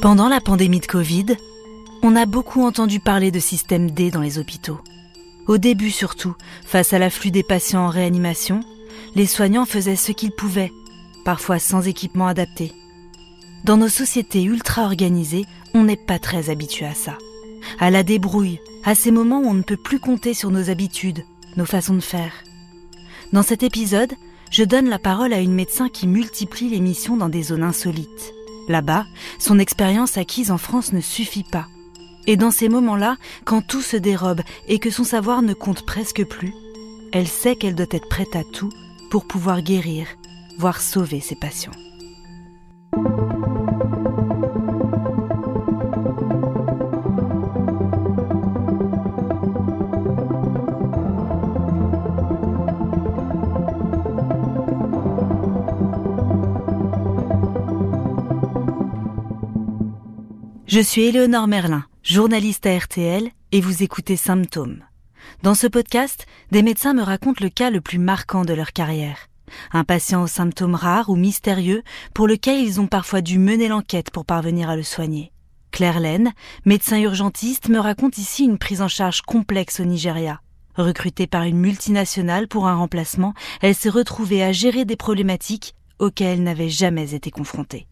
Pendant la pandémie de Covid, on a beaucoup entendu parler de système D dans les hôpitaux. Au début surtout, face à l'afflux des patients en réanimation, les soignants faisaient ce qu'ils pouvaient, parfois sans équipement adapté. Dans nos sociétés ultra organisées, on n'est pas très habitué à ça. À la débrouille, à ces moments où on ne peut plus compter sur nos habitudes, nos façons de faire. Dans cet épisode, je donne la parole à une médecin qui multiplie les missions dans des zones insolites. Là-bas, son expérience acquise en France ne suffit pas. Et dans ces moments-là, quand tout se dérobe et que son savoir ne compte presque plus, elle sait qu'elle doit être prête à tout pour pouvoir guérir, voire sauver ses patients. Je suis Éléonore Merlin, journaliste à RTL, et vous écoutez Symptômes. Dans ce podcast, des médecins me racontent le cas le plus marquant de leur carrière. Un patient aux symptômes rares ou mystérieux pour lequel ils ont parfois dû mener l'enquête pour parvenir à le soigner. Claire Laine, médecin urgentiste, me raconte ici une prise en charge complexe au Nigeria. Recrutée par une multinationale pour un remplacement, elle s'est retrouvée à gérer des problématiques auxquelles elle n'avait jamais été confrontée.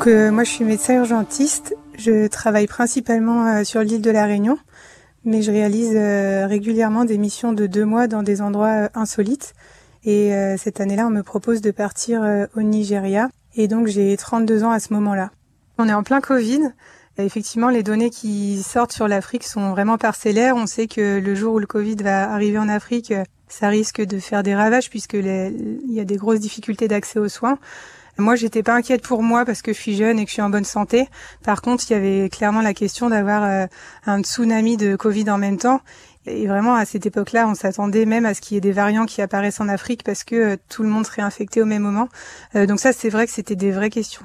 Donc euh, moi je suis médecin urgentiste, je travaille principalement euh, sur l'île de la Réunion, mais je réalise euh, régulièrement des missions de deux mois dans des endroits insolites. Et cette année-là, on me propose de partir au Nigeria, et donc j'ai 32 ans à ce moment-là. On est en plein Covid. Effectivement, les données qui sortent sur l'Afrique sont vraiment parcellaires. On sait que le jour où le Covid va arriver en Afrique, ça risque de faire des ravages puisque il y a des grosses difficultés d'accès aux soins. Moi, j'étais pas inquiète pour moi parce que je suis jeune et que je suis en bonne santé. Par contre, il y avait clairement la question d'avoir euh, un tsunami de Covid en même temps. Et vraiment, à cette époque-là, on s'attendait même à ce qu'il y ait des variants qui apparaissent en Afrique parce que euh, tout le monde serait infecté au même moment. Euh, donc ça, c'est vrai que c'était des vraies questions.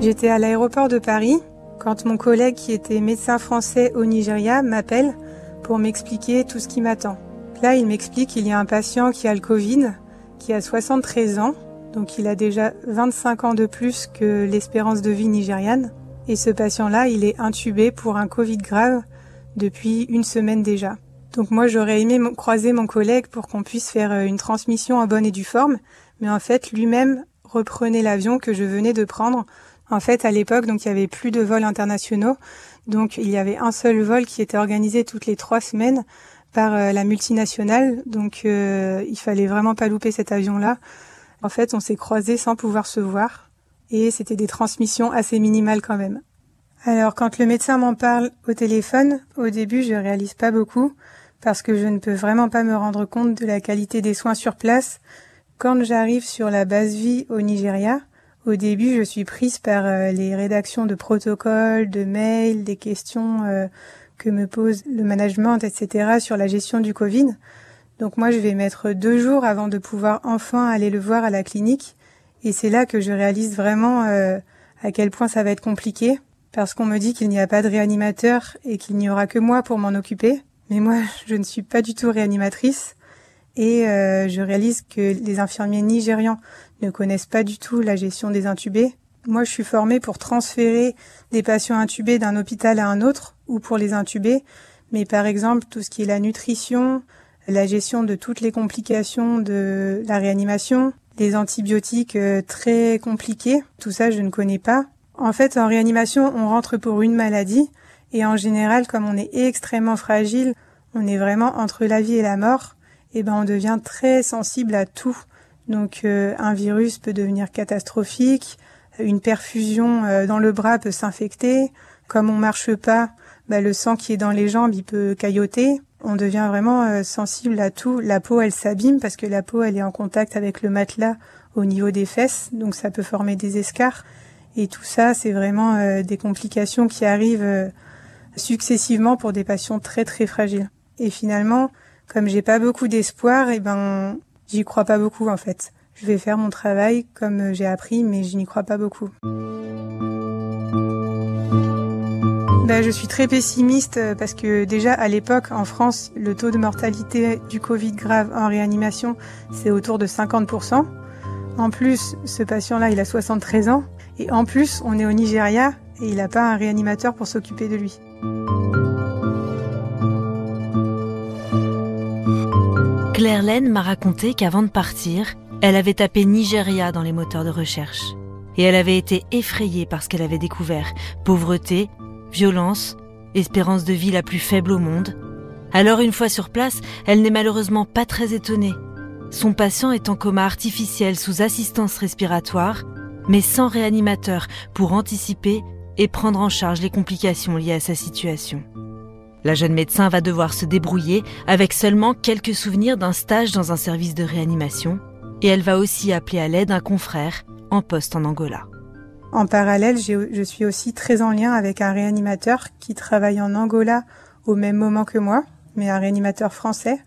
J'étais à l'aéroport de Paris quand mon collègue qui était médecin français au Nigeria m'appelle pour m'expliquer tout ce qui m'attend. Là, il m'explique qu'il y a un patient qui a le Covid, qui a 73 ans, donc il a déjà 25 ans de plus que l'espérance de vie nigériane. Et ce patient-là, il est intubé pour un Covid grave depuis une semaine déjà. Donc moi, j'aurais aimé croiser mon collègue pour qu'on puisse faire euh, une transmission en bonne et due forme, mais en fait, lui-même reprenait l'avion que je venais de prendre. En fait, à l'époque, donc il y avait plus de vols internationaux, donc il y avait un seul vol qui était organisé toutes les trois semaines par euh, la multinationale, donc euh, il fallait vraiment pas louper cet avion-là. En fait, on s'est croisés sans pouvoir se voir et c'était des transmissions assez minimales quand même. Alors quand le médecin m'en parle au téléphone, au début je réalise pas beaucoup parce que je ne peux vraiment pas me rendre compte de la qualité des soins sur place. Quand j'arrive sur la base vie au Nigeria, au début je suis prise par euh, les rédactions de protocoles, de mails, des questions que me pose le management, etc., sur la gestion du Covid. Donc moi, je vais mettre deux jours avant de pouvoir enfin aller le voir à la clinique. Et c'est là que je réalise vraiment euh, à quel point ça va être compliqué, parce qu'on me dit qu'il n'y a pas de réanimateur et qu'il n'y aura que moi pour m'en occuper. Mais moi, je ne suis pas du tout réanimatrice. Et euh, je réalise que les infirmiers nigérians ne connaissent pas du tout la gestion des intubés. Moi, je suis formée pour transférer des patients intubés d'un hôpital à un autre ou pour les intuber. Mais par exemple, tout ce qui est la nutrition, la gestion de toutes les complications de la réanimation, des antibiotiques euh, très compliqués, tout ça, je ne connais pas. En fait, en réanimation, on rentre pour une maladie et en général, comme on est extrêmement fragile, on est vraiment entre la vie et la mort, et ben on devient très sensible à tout. Donc euh, un virus peut devenir catastrophique, une perfusion euh, dans le bras peut s'infecter. Comme on marche pas, bah, le sang qui est dans les jambes, il peut cailloter. On devient vraiment euh, sensible à tout. La peau, elle s'abîme parce que la peau, elle est en contact avec le matelas au niveau des fesses, donc ça peut former des escarres. Et tout ça, c'est vraiment euh, des complications qui arrivent successivement pour des patients très très fragiles. Et finalement, comme j'ai pas beaucoup d'espoir, et eh ben, j'y crois pas beaucoup en fait. Je vais faire mon travail comme j'ai appris, mais je n'y crois pas beaucoup. Ben, je suis très pessimiste euh, parce que déjà à l'époque en France, le taux de mortalité du Covid grave en réanimation, c'est autour de 50%. En plus, ce patient-là, il a 73 ans. Et en plus, on est au Nigeria et il n'a pas un réanimateur pour s'occuper de lui. Claire Laine m'a raconté qu'avant de partir, elle avait tapé Nigeria dans les moteurs de recherche. Et elle avait été effrayée par ce qu'elle avait découvert. Pauvreté, violence, espérance de vie la plus faible au monde. Alors une fois sur place, elle n'est malheureusement pas très étonnée. Son patient est en coma artificiel sous assistance respiratoire, mais sans réanimateur pour anticiper et prendre en charge les complications liées à sa situation. La jeune médecin va devoir se débrouiller avec seulement quelques souvenirs d'un stage dans un service de réanimation et elle va aussi appeler à l'aide un confrère en poste en Angola. En parallèle, je suis aussi très en lien avec un réanimateur qui travaille en Angola au même moment que moi, mais un réanimateur français.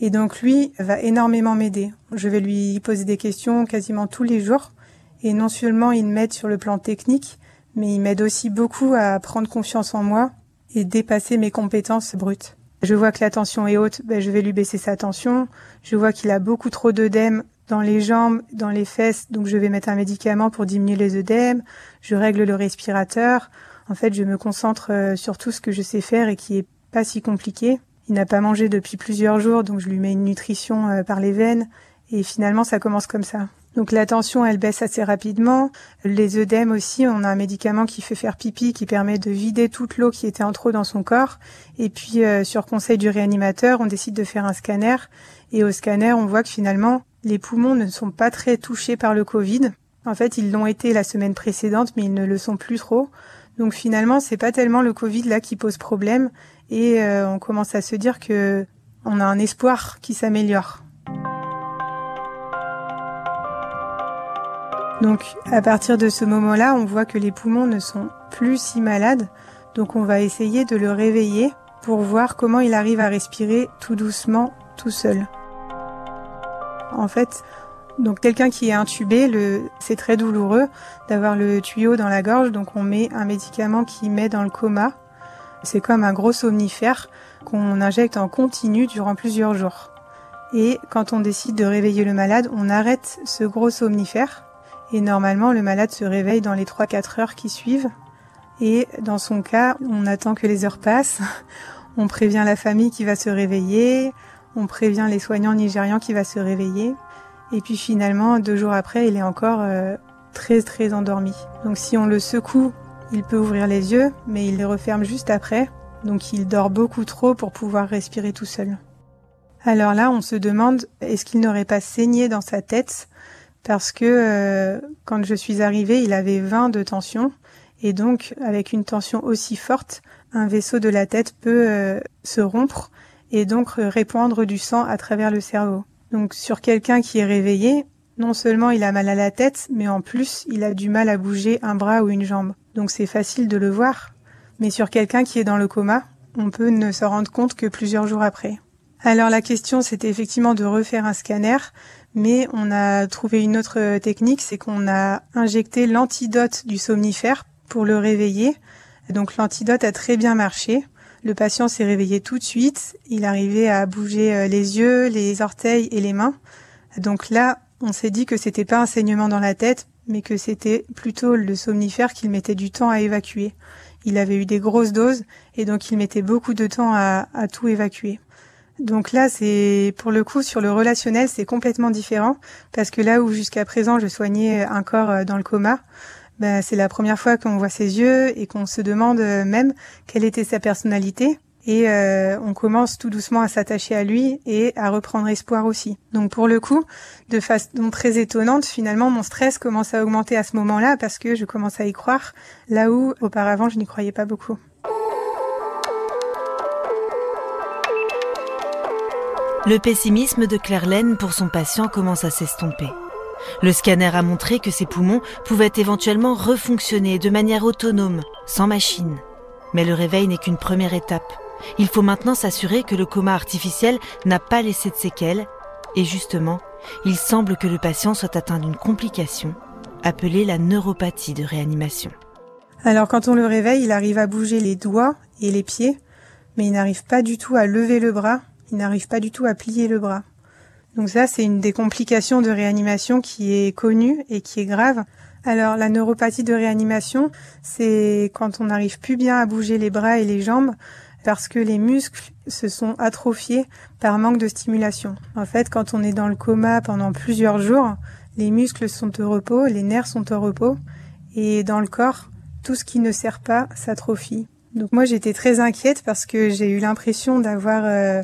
Et donc lui va énormément m'aider. Je vais lui poser des questions quasiment tous les jours. Et non seulement il m'aide sur le plan technique, mais il m'aide aussi beaucoup à prendre confiance en moi et dépasser mes compétences brutes. Je vois que la tension est haute, ben je vais lui baisser sa tension. Je vois qu'il a beaucoup trop d'œdème dans les jambes, dans les fesses, donc je vais mettre un médicament pour diminuer les œdèmes. Je règle le respirateur. En fait, je me concentre euh, sur tout ce que je sais faire et qui est pas si compliqué. Il n'a pas mangé depuis plusieurs jours, donc je lui mets une nutrition euh, par les veines. Et finalement, ça commence comme ça. Donc la tension, elle baisse assez rapidement. Les œdèmes aussi, on a un médicament qui fait faire pipi, qui permet de vider toute l'eau qui était en trop dans son corps. Et puis euh, sur conseil du réanimateur, on décide de faire un scanner. Et au scanner, on voit que finalement, les poumons ne sont pas très touchés par le Covid. En fait, ils l'ont été la semaine précédente, mais ils ne le sont plus trop. Donc finalement, c'est pas tellement le Covid là qui pose problème. Et euh, on commence à se dire que on a un espoir qui s'améliore. Donc à partir de ce moment-là, on voit que les poumons ne sont plus si malades, donc on va essayer de le réveiller pour voir comment il arrive à respirer tout doucement, tout seul. En fait, donc quelqu'un qui est intubé, c'est très douloureux d'avoir le tuyau dans la gorge, donc on met un médicament qui met dans le coma. C'est comme un gros somnifère qu'on injecte en continu durant plusieurs jours. Et quand on décide de réveiller le malade, on arrête ce gros somnifère et normalement, le malade se réveille dans les 3-4 heures qui suivent. Et dans son cas, on attend que les heures passent. On prévient la famille qui va se réveiller. On prévient les soignants nigérians qui va se réveiller. Et puis finalement, deux jours après, il est encore euh, très très endormi. Donc si on le secoue, il peut ouvrir les yeux, mais il les referme juste après. Donc il dort beaucoup trop pour pouvoir respirer tout seul. Alors là, on se demande, est-ce qu'il n'aurait pas saigné dans sa tête? Parce que euh, quand je suis arrivée, il avait 20 de tension et donc avec une tension aussi forte, un vaisseau de la tête peut euh, se rompre et donc répandre du sang à travers le cerveau. Donc sur quelqu'un qui est réveillé, non seulement il a mal à la tête, mais en plus il a du mal à bouger un bras ou une jambe. Donc c'est facile de le voir. Mais sur quelqu'un qui est dans le coma, on peut ne se rendre compte que plusieurs jours après. Alors la question c'était effectivement de refaire un scanner, mais on a trouvé une autre technique, c'est qu'on a injecté l'antidote du somnifère pour le réveiller. Donc l'antidote a très bien marché. Le patient s'est réveillé tout de suite. Il arrivait à bouger euh, les yeux, les orteils et les mains. Donc là, on s'est dit que c'était pas un saignement dans la tête, mais que c'était plutôt le somnifère qu'il mettait du temps à évacuer. Il avait eu des grosses doses et donc il mettait beaucoup de temps à, tout évacuer. Donc là, c'est pour le coup sur le relationnel, c'est complètement différent parce que là où jusqu'à présent je soignais un corps euh, dans le coma, ben, c'est la première fois qu'on voit ses yeux et qu'on se demande euh, même quelle était sa personnalité. Et euh, on commence tout doucement à s'attacher à lui et à reprendre espoir aussi. Donc pour le coup, de façon très étonnante, finalement, mon stress commence à augmenter à ce moment-là parce que je commence à y croire, là où auparavant je n'y croyais pas beaucoup. Le pessimisme de Claire Laine pour son patient commence à s'estomper. Le scanner a montré que ses poumons pouvaient éventuellement refonctionner de manière autonome, sans machine. Mais le réveil n'est qu'une première étape. Il faut maintenant s'assurer que le coma artificiel n'a pas laissé de séquelles et justement, il semble que le patient soit atteint d'une complication appelée la neuropathie de réanimation. Alors quand on le réveille, il arrive à bouger les doigts et les pieds, mais il n'arrive pas du tout à lever le bras, il n'arrive pas du tout à plier le bras. Donc ça, c'est une des complications de réanimation qui est connue et qui est grave. Alors la neuropathie de réanimation, c'est quand on n'arrive plus bien à bouger les bras et les jambes parce que les muscles se sont atrophiés par manque de stimulation. En fait, quand on est dans le coma pendant plusieurs jours, les muscles sont au repos, les nerfs sont au repos, et dans le corps, tout ce qui ne sert pas s'atrophie. Donc moi j'étais très inquiète parce que j'ai eu l'impression d'avoir euh,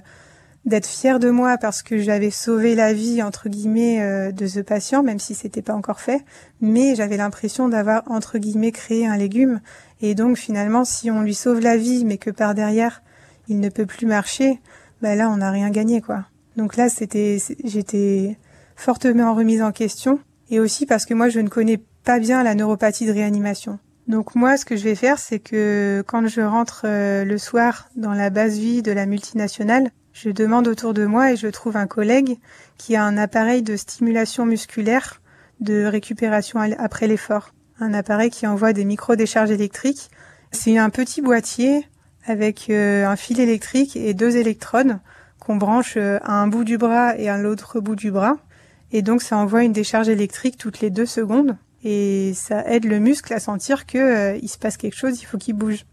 d'être fière de moi parce que j'avais sauvé la vie entre guillemets euh, de ce patient, même si c'était pas encore fait, mais j'avais l'impression d'avoir entre guillemets créé un légume et donc finalement si on lui sauve la vie mais que par derrière il ne peut plus marcher, bah là on n'a rien gagné quoi. Donc là c'était j'étais fortement remise en question et aussi parce que moi je ne connais pas bien la neuropathie de réanimation. Donc moi ce que je vais faire c'est que quand je rentre euh, le soir dans la base vie de la multinationale, je demande autour de moi et je trouve un collègue qui a un appareil de stimulation musculaire de récupération après l'effort. Un appareil qui envoie des micro-décharges électriques. C'est un petit boîtier avec euh, un fil électrique et deux électrodes qu'on branche euh, à un bout du bras et à l'autre bout du bras. Et donc ça envoie une décharge électrique toutes les deux secondes et ça aide le muscle à sentir que euh, il se passe quelque chose, il faut qu'il bouge.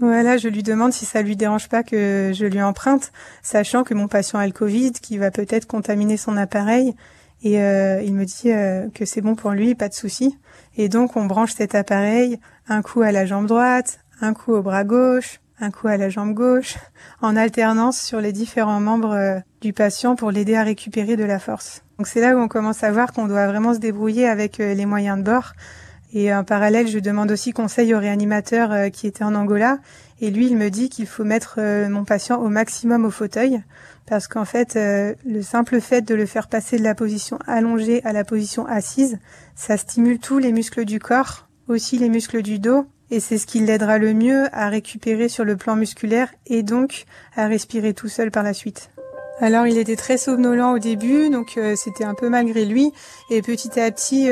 Voilà, je lui demande si ça lui dérange pas que je lui emprunte, sachant que mon patient a le Covid, qui va peut-être contaminer son appareil. Et euh, il me dit euh, que c'est bon pour lui, pas de souci. Et donc on branche cet appareil, un coup à la jambe droite, un coup au bras gauche, un coup à la jambe gauche, en alternance sur les différents membres euh, du patient pour l'aider à récupérer de la force. Donc c'est là où on commence à voir qu'on doit vraiment se débrouiller avec les moyens de bord. Et en parallèle, je demande aussi conseil au réanimateur euh, qui était en Angola. Et lui, il me dit qu'il faut mettre euh, mon patient au maximum au fauteuil. Parce qu'en fait, euh, le simple fait de le faire passer de la position allongée à la position assise, ça stimule tous les muscles du corps, aussi les muscles du dos. Et c'est ce qui l'aidera le mieux à récupérer sur le plan musculaire et donc à respirer tout seul par la suite. Alors il était très somnolent au début, donc c'était un peu malgré lui. Et petit à petit,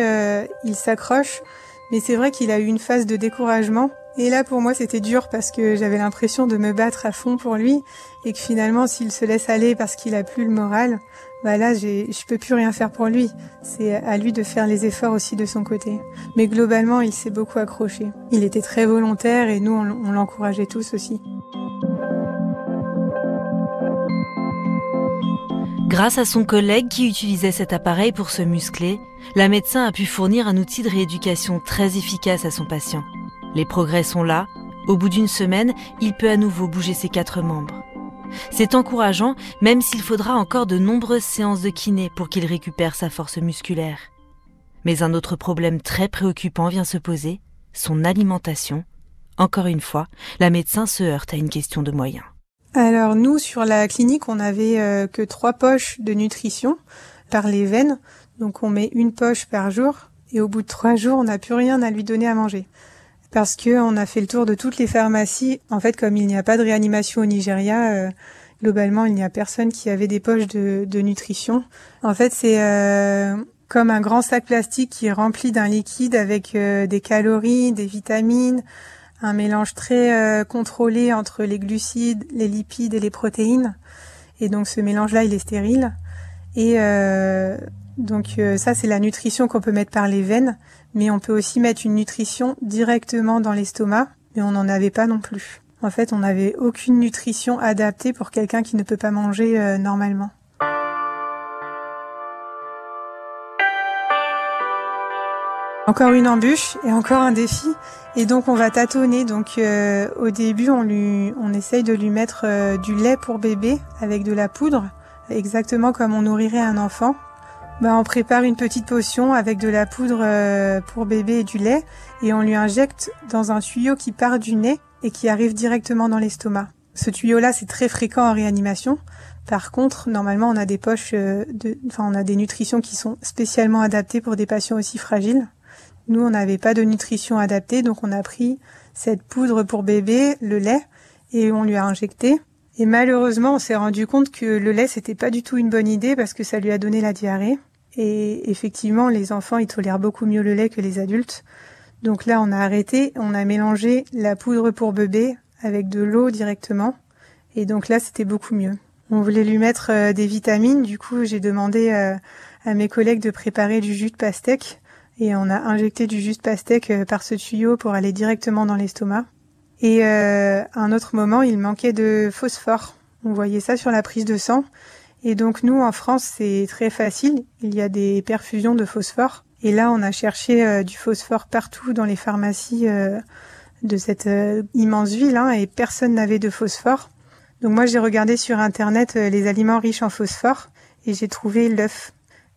il s'accroche. Mais c'est vrai qu'il a eu une phase de découragement. Et là, pour moi, c'était dur parce que j'avais l'impression de me battre à fond pour lui et que finalement, s'il se laisse aller parce qu'il a plus le moral, bah là, je peux plus rien faire pour lui. C'est à lui de faire les efforts aussi de son côté. Mais globalement, il s'est beaucoup accroché. Il était très volontaire et nous, on l'encourageait tous aussi. Grâce à son collègue qui utilisait cet appareil pour se muscler, la médecin a pu fournir un outil de rééducation très efficace à son patient. Les progrès sont là. Au bout d'une semaine, il peut à nouveau bouger ses quatre membres. C'est encourageant, même s'il faudra encore de nombreuses séances de kiné pour qu'il récupère sa force musculaire. Mais un autre problème très préoccupant vient se poser, son alimentation. Encore une fois, la médecin se heurte à une question de moyens. Alors nous, sur la clinique, on n'avait euh, que trois poches de nutrition par les veines. Donc on met une poche par jour et au bout de trois jours, on n'a plus rien à lui donner à manger. Parce que on a fait le tour de toutes les pharmacies. En fait, comme il n'y a pas de réanimation au Nigeria, euh, globalement, il n'y a personne qui avait des poches de, nutrition. En fait, c'est euh, comme un grand sac plastique qui est rempli d'un liquide avec des calories, des vitamines, un mélange très euh, contrôlé entre les glucides, les lipides et les protéines. Et donc ce mélange-là, il est stérile. Et euh, donc euh, ça, c'est la nutrition qu'on peut mettre par les veines, mais on peut aussi mettre une nutrition directement dans l'estomac, mais on n'en avait pas non plus. En fait, on n'avait aucune nutrition adaptée pour quelqu'un qui ne peut pas manger normalement. Encore une embûche et encore un défi. Et donc on va tâtonner. Donc euh, au début on lui, essaye de lui mettre euh, du lait pour bébé avec de la poudre, exactement comme on nourrirait un enfant. Ben, on prépare une petite potion avec de la poudre euh, pour bébé et du lait et on lui injecte dans un tuyau qui part du nez et qui arrive directement dans l'estomac. Ce tuyau-là, c'est très fréquent en réanimation. Par contre, normalement, on a des poches enfin, on a des nutritions qui sont spécialement adaptées pour des patients aussi fragiles. Nous, on n'avait pas de nutrition adaptée, donc on a pris cette poudre pour bébé, le lait, et on lui a injecté. Et malheureusement, on s'est rendu compte que le lait, c'était pas du tout une bonne idée parce que ça lui a donné la diarrhée. Et effectivement, les enfants, ils tolèrent beaucoup mieux le lait que les adultes. Donc là, on a arrêté, on a mélangé la poudre pour bébé avec de l'eau directement. Et donc là, c'était beaucoup mieux. On voulait lui mettre euh, des vitamines. Du coup, j'ai demandé euh, à mes collègues de préparer du jus de pastèque. Et on a injecté du jus de pastèque euh, par ce tuyau pour aller directement dans l'estomac. Et à un autre moment, il manquait de phosphore. On voyait ça sur la prise de sang. Et donc nous, en France, c'est très facile. Il y a des perfusions de phosphore. Et là, on a cherché du phosphore partout dans les pharmacies de cette immense ville, hein, et personne n'avait de phosphore. Donc moi j'ai regardé sur internet euh, les aliments riches en phosphore et j'ai trouvé l'œuf.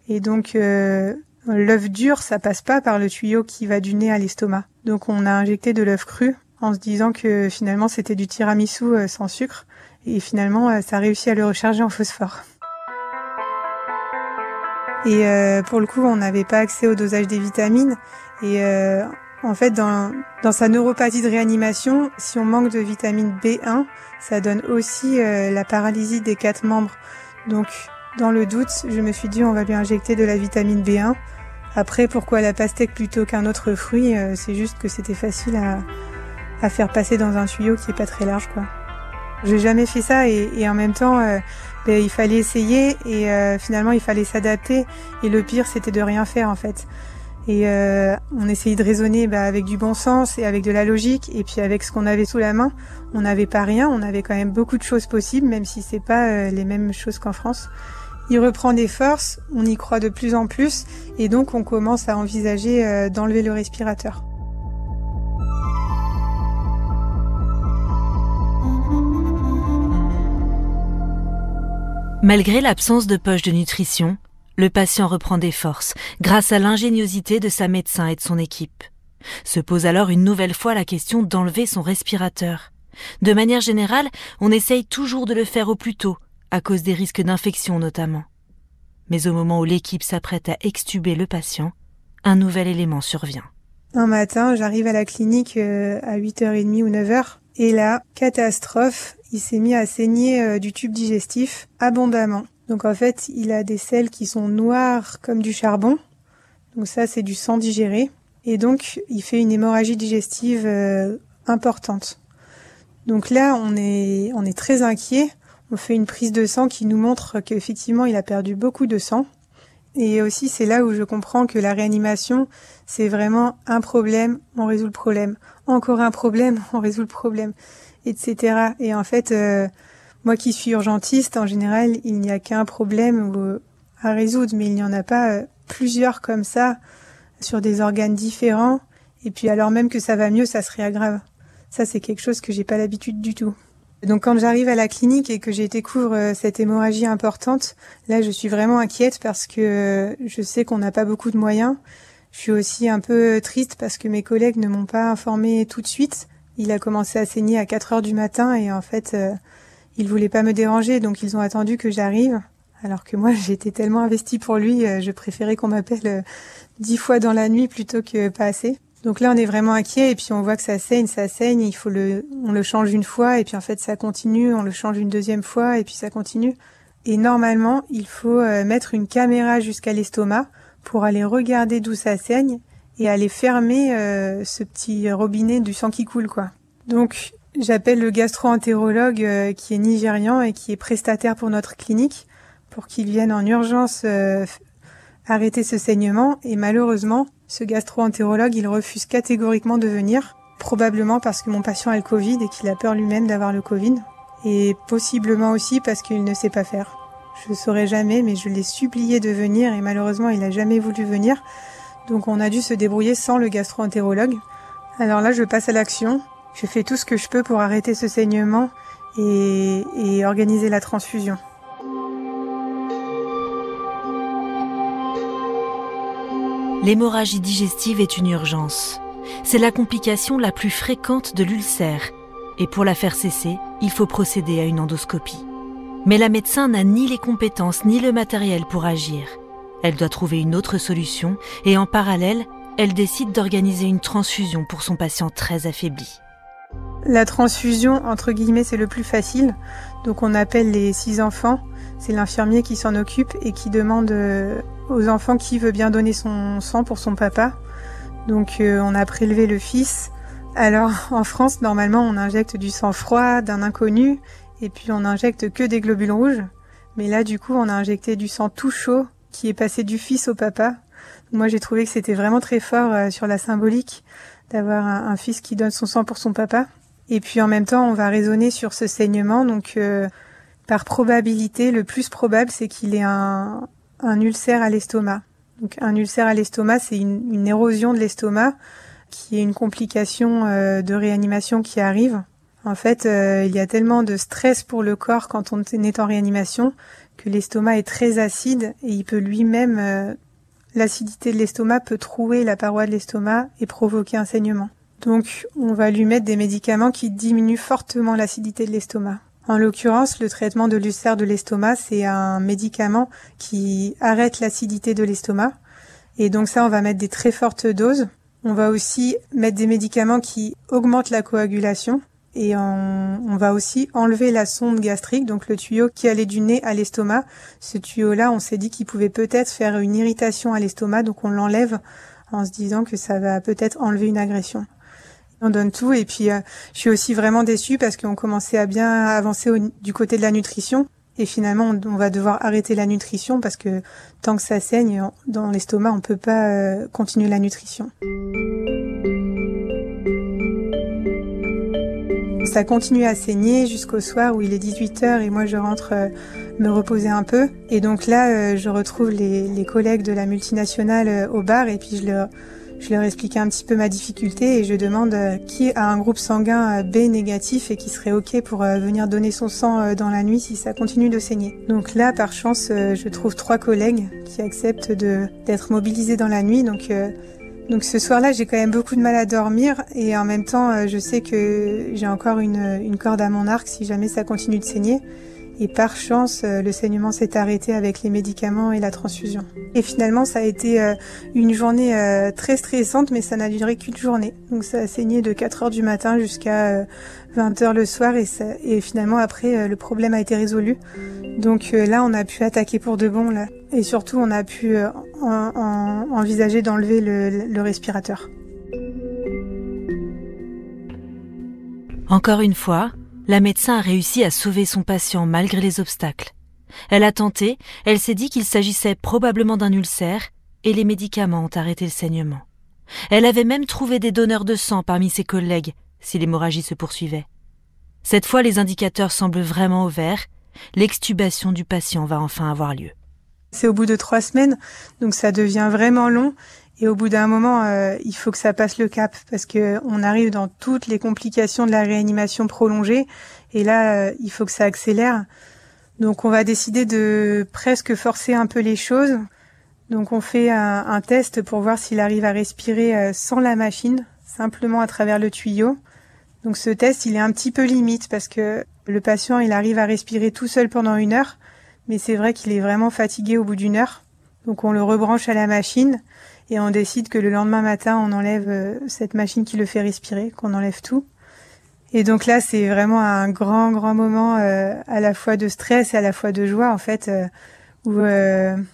Et donc euh, l'œuf dur ça passe pas par le tuyau qui va du nez à l'estomac. Donc on a injecté de l'œuf cru en se disant que finalement c'était du tiramisu euh, sans sucre et finalement ça a réussi à le recharger en phosphore. Et pour le coup on n'avait pas accès au dosage des vitamines et en fait, dans, sa neuropathie de réanimation, si on manque de vitamine B1, ça donne aussi euh, la paralysie des quatre membres. Donc, dans le doute, je me suis dit on va lui injecter de la vitamine B1. Après, pourquoi la pastèque plutôt qu'un autre fruit euh, C'est juste que c'était facile à, à, faire passer dans un tuyau qui est pas très large, quoi. J'ai jamais fait ça et, et en même temps, euh, ben, il fallait essayer et finalement il fallait s'adapter. Et le pire, c'était de rien faire en fait. Et euh, on essayait de raisonner bah, avec du bon sens et avec de la logique. Et puis avec ce qu'on avait sous la main, on n'avait pas rien. On avait quand même beaucoup de choses possibles, même si c'est pas euh, les mêmes choses qu'en France. Il reprend des forces, on y croit de plus en plus, et donc on commence à envisager euh, d'enlever le respirateur. Malgré l'absence de poche de nutrition, le patient reprend des forces grâce à l'ingéniosité de sa médecin et de son équipe. Se pose alors une nouvelle fois la question d'enlever son respirateur. De manière générale, on essaye toujours de le faire au plus tôt, à cause des risques d'infection notamment. Mais au moment où l'équipe s'apprête à extuber le patient, un nouvel élément survient. Un matin, j'arrive à la clinique euh, à 8h30 ou 9h, et là, catastrophe, il s'est mis à saigner euh, du tube digestif abondamment. Donc en fait, il a des selles qui sont noires comme du charbon. Donc ça, c'est du sang digéré. Et donc, il fait une hémorragie digestive euh, importante. Donc là, on est, on est très inquiet. On fait une prise de sang qui nous montre qu'effectivement, il a perdu beaucoup de sang. Et aussi, c'est là où je comprends que la réanimation, c'est vraiment un problème, on résout le problème. Encore un problème, on résout le problème, etc. Et en fait, euh, moi qui suis urgentiste, en général, il n'y a qu'un problème à résoudre, mais il n'y en a pas euh, plusieurs comme ça sur des organes différents. Et puis alors même que ça va mieux, ça serait aggrave. Ça, c'est quelque chose que j'ai pas l'habitude du tout. Donc quand j'arrive à la clinique et que j'ai découvre euh, cette hémorragie importante, là je suis vraiment inquiète parce que euh, je sais qu'on n'a pas beaucoup de moyens. Je suis aussi un peu triste parce que mes collègues ne m'ont pas informé tout de suite. Il a commencé à saigner à 4 heures du matin et en fait il voulait pas me déranger, donc ils ont attendu que j'arrive. Alors que moi, j'étais tellement investie pour lui, euh, je préférais qu'on m'appelle euh, dix fois dans la nuit plutôt que pas assez. Donc là, on est vraiment inquiet et puis on voit que ça saigne, ça saigne. Il faut le, on le change une fois et puis en fait ça continue. On le change une deuxième fois et puis ça continue. Et normalement, il faut euh, mettre une caméra jusqu'à l'estomac pour aller regarder d'où ça saigne et aller fermer ce petit robinet du sang qui coule, quoi. Donc J'appelle le gastro-entérologue euh, qui est nigérian et qui est prestataire pour notre clinique pour qu'il vienne en urgence euh, arrêter ce saignement. Et malheureusement, ce gastro-entérologue, il refuse catégoriquement de venir, probablement parce que mon patient a le Covid et qu'il a peur lui-même d'avoir le Covid, et possiblement aussi parce qu'il ne sait pas faire. Je ne saurais jamais, mais je l'ai supplié de venir et malheureusement, il n'a jamais voulu venir. Donc on a dû se débrouiller sans le gastro-entérologue. Alors là, je passe à l'action. Je fais tout ce que je peux pour arrêter ce saignement et, et organiser la transfusion. L'hémorragie digestive est une urgence. C'est la complication la plus fréquente de l'ulcère et pour la faire cesser, il faut procéder à une endoscopie. Mais la médecin n'a ni les compétences ni le matériel pour agir. Elle doit trouver une autre solution et en parallèle, elle décide d'organiser une transfusion pour son patient très affaibli. La transfusion, entre guillemets, c'est le plus facile. Donc on appelle les six enfants. C'est l'infirmier qui s'en occupe et qui demande euh, aux enfants qui veut bien donner son sang pour son papa. Donc euh, on a prélevé le fils. Alors en France, normalement, on injecte du sang froid d'un inconnu et puis on injecte que des globules rouges. Mais là, du coup, on a injecté du sang tout chaud qui est passé du fils au papa. Moi, j'ai trouvé que c'était vraiment très fort euh, sur la symbolique d'avoir un, fils qui donne son sang pour son papa. Et puis en même temps, on va raisonner sur ce saignement. Donc, euh, par probabilité, le plus probable, c'est qu'il ait un, un ulcère à l'estomac. Donc, un ulcère à l'estomac, c'est une, érosion de l'estomac qui est une complication euh, de réanimation qui arrive. En fait, il y a tellement de stress pour le corps quand on est en réanimation que l'estomac est très acide et il peut lui-même L'acidité de l'estomac peut trouer la paroi de l'estomac et provoquer un saignement. Donc on va lui mettre des médicaments qui diminuent fortement l'acidité de l'estomac. En l'occurrence, le traitement de l'ulcère de l'estomac, c'est un médicament qui arrête l'acidité de l'estomac. Et donc ça, on va mettre des très fortes doses. On va aussi mettre des médicaments qui augmentent la coagulation et on, va aussi enlever la sonde gastrique, donc le tuyau qui allait du nez à l'estomac. Ce tuyau-là, on s'est dit qu'il pouvait peut-être faire une irritation à l'estomac, donc on l'enlève en se disant que ça va peut-être enlever une agression. On donne tout et puis euh, je suis aussi vraiment déçue parce qu'on commençait à bien avancer du côté de la nutrition et finalement on, va devoir arrêter la nutrition parce que tant que ça saigne dans l'estomac, on peut pas euh, continuer la nutrition. Ça continue à saigner jusqu'au soir où il est 18h et moi je rentre euh, me reposer un peu. Et donc là, je retrouve les, collègues de la multinationale au bar et puis je leur, je leur explique un petit peu ma difficulté et je demande qui a un groupe sanguin B négatif et qui serait OK pour venir donner son sang dans la nuit si ça continue de saigner. Donc là, par chance, je trouve trois collègues qui acceptent d'être mobilisés dans la nuit. Donc donc ce soir-là, j'ai quand même beaucoup de mal à dormir et en même temps, euh, je sais que j'ai encore une corde à mon arc si jamais ça continue de saigner. Et par chance, euh, le saignement s'est arrêté avec les médicaments et la transfusion. Et finalement, ça a été euh, une journée très stressante, mais ça n'a duré qu'une journée. Donc ça a saigné de 4 heures du matin jusqu'à 20 heures le soir et, finalement après, le problème a été résolu. Donc là, on a pu attaquer pour de bon. Et surtout, on a pu envisager d'enlever le, respirateur. Encore une fois, la médecin a réussi à sauver son patient malgré les obstacles. Elle a tenté, elle s'est dit qu'il s'agissait probablement d'un ulcère, et les médicaments ont arrêté le saignement. Elle avait même trouvé des donneurs de sang parmi ses collègues, si l'hémorragie se poursuivait. Cette fois, les indicateurs semblent vraiment au vert, l'extubation du patient va enfin avoir lieu. C'est au bout de trois semaines, donc ça devient vraiment long. Et au bout d'un moment, euh, il faut que ça passe le cap parce que on arrive dans toutes les complications de la réanimation prolongée. Et là, euh, il faut que ça accélère. Donc, on va décider de presque forcer un peu les choses. Donc, on fait un, un test pour voir s'il arrive à respirer euh, sans la machine, simplement à travers le tuyau. Donc, ce test, il est un petit peu limite parce que le patient, il arrive à respirer tout seul pendant une heure mais c'est vrai qu'il est vraiment fatigué au bout d'une heure. Donc on le rebranche à la machine et on décide que le lendemain matin, on enlève euh, cette machine qui le fait respirer, qu'on enlève tout. Et donc là, c'est vraiment un grand, grand moment euh, à la fois de stress et à la fois de joie, en fait, euh, où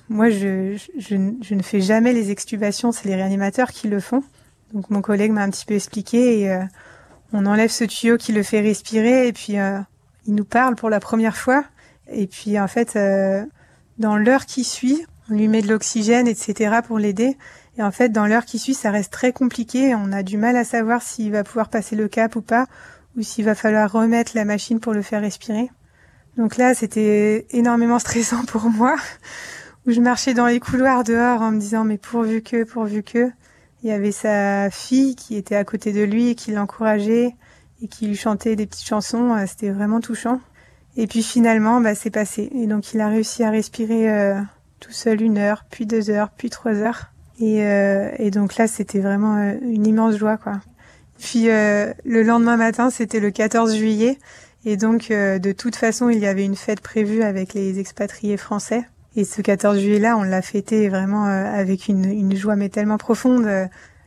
moi, je, je, ne fais jamais les extubations, c'est les réanimateurs qui le font. Donc mon collègue m'a un petit peu expliqué et on enlève ce tuyau qui le fait respirer et puis il nous parle pour la première fois. Et puis en fait, dans l'heure qui suit, on lui met de l'oxygène, etc. pour l'aider. Et en fait, dans l'heure qui suit, ça reste très compliqué. On a du mal à savoir s'il va pouvoir passer le cap ou pas, ou s'il va falloir remettre la machine pour le faire respirer. Donc là, c'était énormément stressant pour moi, où je marchais dans les couloirs dehors en me disant mais pourvu que, pourvu que. Il y avait sa fille qui était à côté de lui et qui l'encourageait et qui lui chantait des petites chansons. Euh, c'était vraiment touchant. Et puis finalement, bah, c'est passé. Et donc il a réussi à respirer euh, tout seul une heure, puis deux heures, puis trois heures. Et, euh, et donc là, c'était vraiment euh, une immense joie, quoi. Puis le lendemain matin, c'était le 14 juillet. Et donc, de toute façon, il y avait une fête prévue avec les expatriés français. Et ce 14 juillet-là, on l'a fêté vraiment avec une, une, joie mais tellement profonde.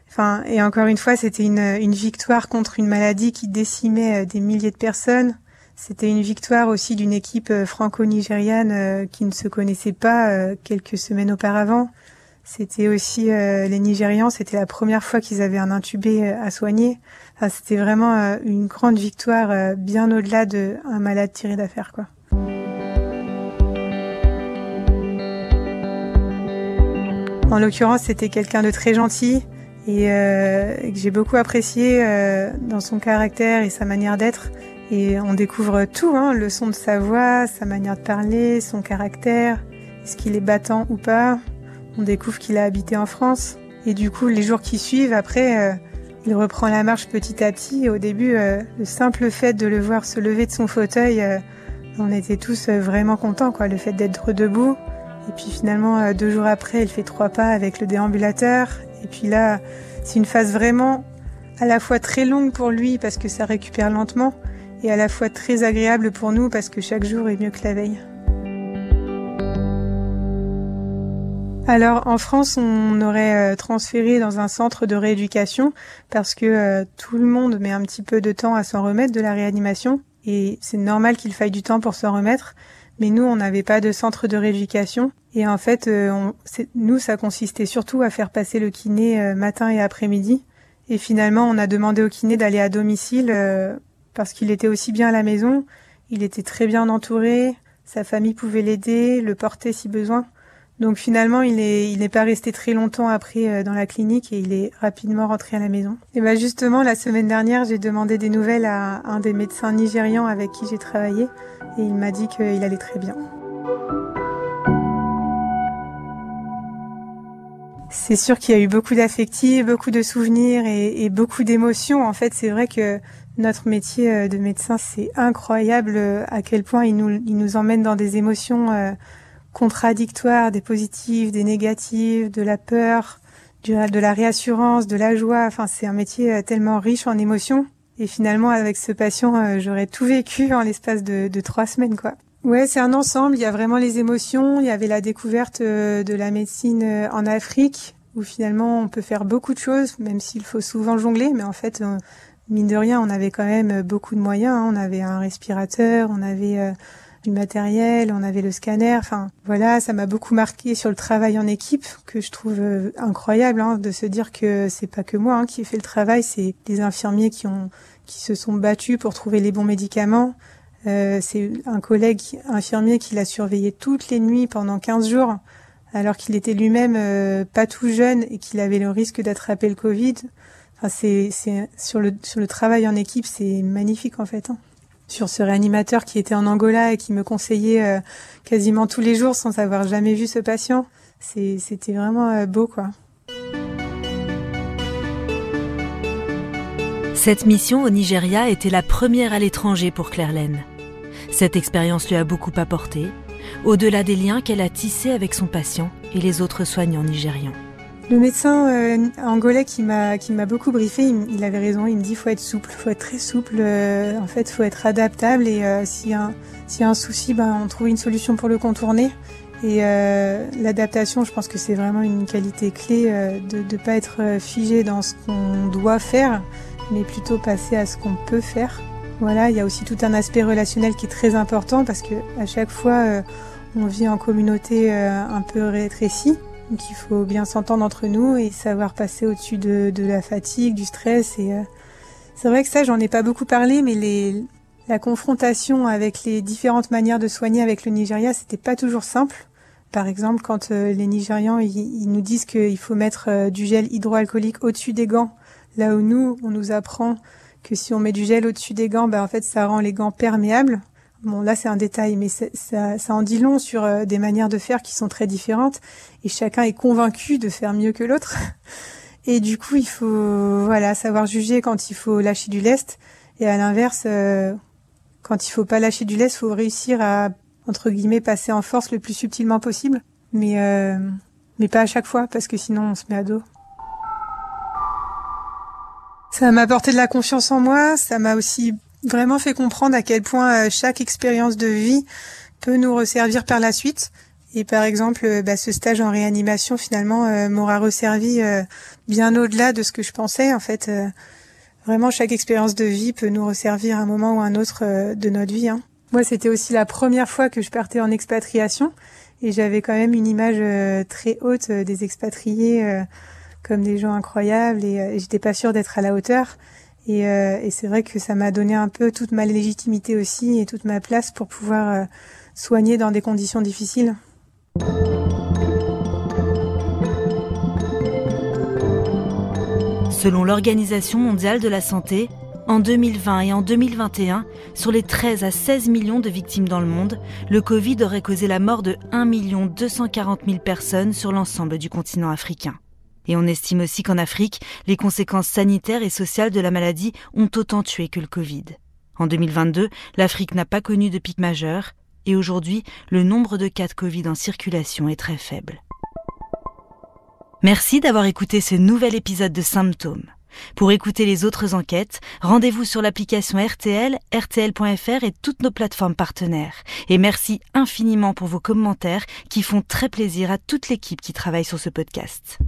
Enfin, et encore une fois, c'était une, une victoire contre une maladie qui décimait des milliers de personnes. C'était une victoire aussi d'une équipe franco-nigériane qui ne se connaissait pas quelques semaines auparavant. C'était aussi les Nigérians, c'était la première fois qu'ils avaient un intubé à soigner. Enfin, c'était vraiment une grande victoire, bien au-delà d'un malade tiré d'affaire, quoi. En l'occurrence, c'était quelqu'un de très gentil et euh, que j'ai beaucoup apprécié euh, dans son caractère et sa manière d'être. Et on découvre tout, hein, le son de sa voix, sa manière de parler, son caractère, est-ce qu'il est battant ou pas. On découvre qu'il a habité en France. Et du coup, les jours qui suivent, après, euh, il reprend la marche petit à petit. Et au début, euh, le simple fait de le voir se lever de son fauteuil, euh, on était tous vraiment contents, quoi. Le fait d'être debout, et puis finalement, deux jours après, elle fait trois pas avec le déambulateur. Et puis là, c'est une phase vraiment à la fois très longue pour lui parce que ça récupère lentement et à la fois très agréable pour nous parce que chaque jour est mieux que la veille. Alors en France, on aurait euh, transféré dans un centre de rééducation parce que euh, tout le monde met un petit peu de temps à s'en remettre de la réanimation et c'est normal qu'il faille du temps pour s'en remettre. Mais nous, on n'avait pas de centre de rééducation. Et en fait, euh, on, nous, ça consistait surtout à faire passer le kiné matin et après-midi. Et finalement, on a demandé au kiné d'aller à domicile parce qu'il était aussi bien à la maison. Il était très bien entouré. Sa famille pouvait l'aider, le porter si besoin. Donc finalement, il n'est il n'est pas resté très longtemps après dans la clinique et il est rapidement rentré à la maison. Et ben justement, la semaine dernière, j'ai demandé des nouvelles à un des médecins nigérians avec qui j'ai travaillé et il m'a dit qu'il allait très bien. C'est sûr qu'il y a eu beaucoup d'affectifs, beaucoup de souvenirs et, et beaucoup d'émotions. En fait, c'est vrai que notre métier euh, de médecin, c'est incroyable euh, à quel point il nous, il nous emmène dans des émotions euh, contradictoires, des positives, des négatives, de la peur, de la réassurance, de la joie. Enfin, c'est un métier tellement riche en émotions. Et finalement, avec ce patient, euh, j'aurais tout vécu en l'espace de, de, trois semaines, quoi. Ouais, c'est un ensemble. Il y a vraiment les émotions. Il y avait la découverte euh, de la médecine euh, en Afrique, où finalement on peut faire beaucoup de choses, même s'il faut souvent jongler. Mais en fait, mine de rien, on avait quand même beaucoup de moyens. Hein. On avait un respirateur, on avait du matériel, on avait le scanner. Enfin, voilà, ça m'a beaucoup marqué sur le travail en équipe que je trouve incroyable hein, de se dire que c'est pas que moi hein, qui ai fait le travail, c'est des infirmiers qui ont qui se sont battus pour trouver les bons médicaments. Euh, c'est un collègue infirmier qui l'a surveillé toutes les nuits pendant 15 jours, alors qu'il était lui-même euh, pas tout jeune et qu'il avait le risque d'attraper le Covid. Enfin, c'est sur le sur le travail en équipe, c'est magnifique en fait. Hein. Sur ce réanimateur qui était en Angola et qui me conseillait euh, quasiment tous les jours sans avoir jamais vu ce patient, c'était vraiment euh, beau quoi. Cette mission au Nigeria était la première à l'étranger pour Claire Laine. Cette expérience lui a beaucoup apporté, au-delà des liens qu'elle a tissés avec son patient et les autres soignants nigérians. Le médecin euh, angolais qui m'a beaucoup briefé, il, il, avait raison. Il me dit faut être souple, faut être très souple. Euh, en fait, faut être adaptable et euh, s'il y a un souci, ben on trouve une solution pour le contourner. Et euh, l'adaptation, je pense que c'est vraiment une qualité clé de ne pas être figé dans ce qu'on doit faire, mais plutôt passer à ce qu'on peut faire. Voilà, il y a aussi tout un aspect relationnel qui est très important parce que à chaque fois, on vit en communauté un peu rétrécie. Donc il faut bien s'entendre entre nous et savoir passer au-dessus de, la fatigue, du stress. Et euh, c'est vrai que ça, j'en ai pas beaucoup parlé, mais la confrontation avec les différentes manières de soigner avec le Nigeria, c'était pas toujours simple. Par exemple, quand les Nigérians ils, nous disent qu'il faut mettre du gel hydroalcoolique au-dessus des gants Là où nous, on nous apprend que si on met du gel au-dessus des gants, ben en fait, ça rend les gants perméables. Bon, là, c'est un détail, mais ça, en dit long sur euh, des manières de faire qui sont très différentes, et chacun est convaincu de faire mieux que l'autre. Et du coup, il faut, voilà, savoir juger quand il faut lâcher du lest, et à l'inverse, euh, quand il faut pas lâcher du lest, faut réussir à entre guillemets passer en force le plus subtilement possible, mais euh, mais pas à chaque fois, parce que sinon on se met à dos. Ça m'a apporté de la confiance en moi, ça m'a aussi vraiment fait comprendre à quel point euh, chaque expérience de vie peut nous resservir par la suite Et par exemple, bah, ce stage en réanimation finalement m'aura resservi bien au-delà de ce que je pensais. En fait, vraiment chaque expérience de vie peut nous resservir à un moment ou un autre de notre vie. Hein. Moi, c'était aussi la première fois que je partais en expatriation et j'avais quand même une image très haute des expatriés comme des gens incroyables et, j'étais pas sûre d'être à la hauteur. Et, et c'est vrai que ça m'a donné un peu toute ma légitimité aussi et toute ma place pour pouvoir soigner dans des conditions difficiles. Selon l'Organisation mondiale de la santé, en 2020 et en 2021, sur les 13 à 16 millions de victimes dans le monde, le Covid aurait causé la mort de 1 240 000 personnes sur l'ensemble du continent africain. Et on estime aussi qu'en Afrique, les conséquences sanitaires et sociales de la maladie ont autant tué que le Covid. En 2022, l'Afrique n'a pas connu de pic majeur, et aujourd'hui, le nombre de cas de Covid en circulation est très faible. Merci d'avoir écouté ce nouvel épisode de Symptômes. Pour écouter les autres enquêtes, rendez-vous sur l'application RTL, RTL.fr et toutes nos plateformes partenaires. Et merci infiniment pour vos commentaires qui font très plaisir à toute l'équipe qui travaille sur ce podcast.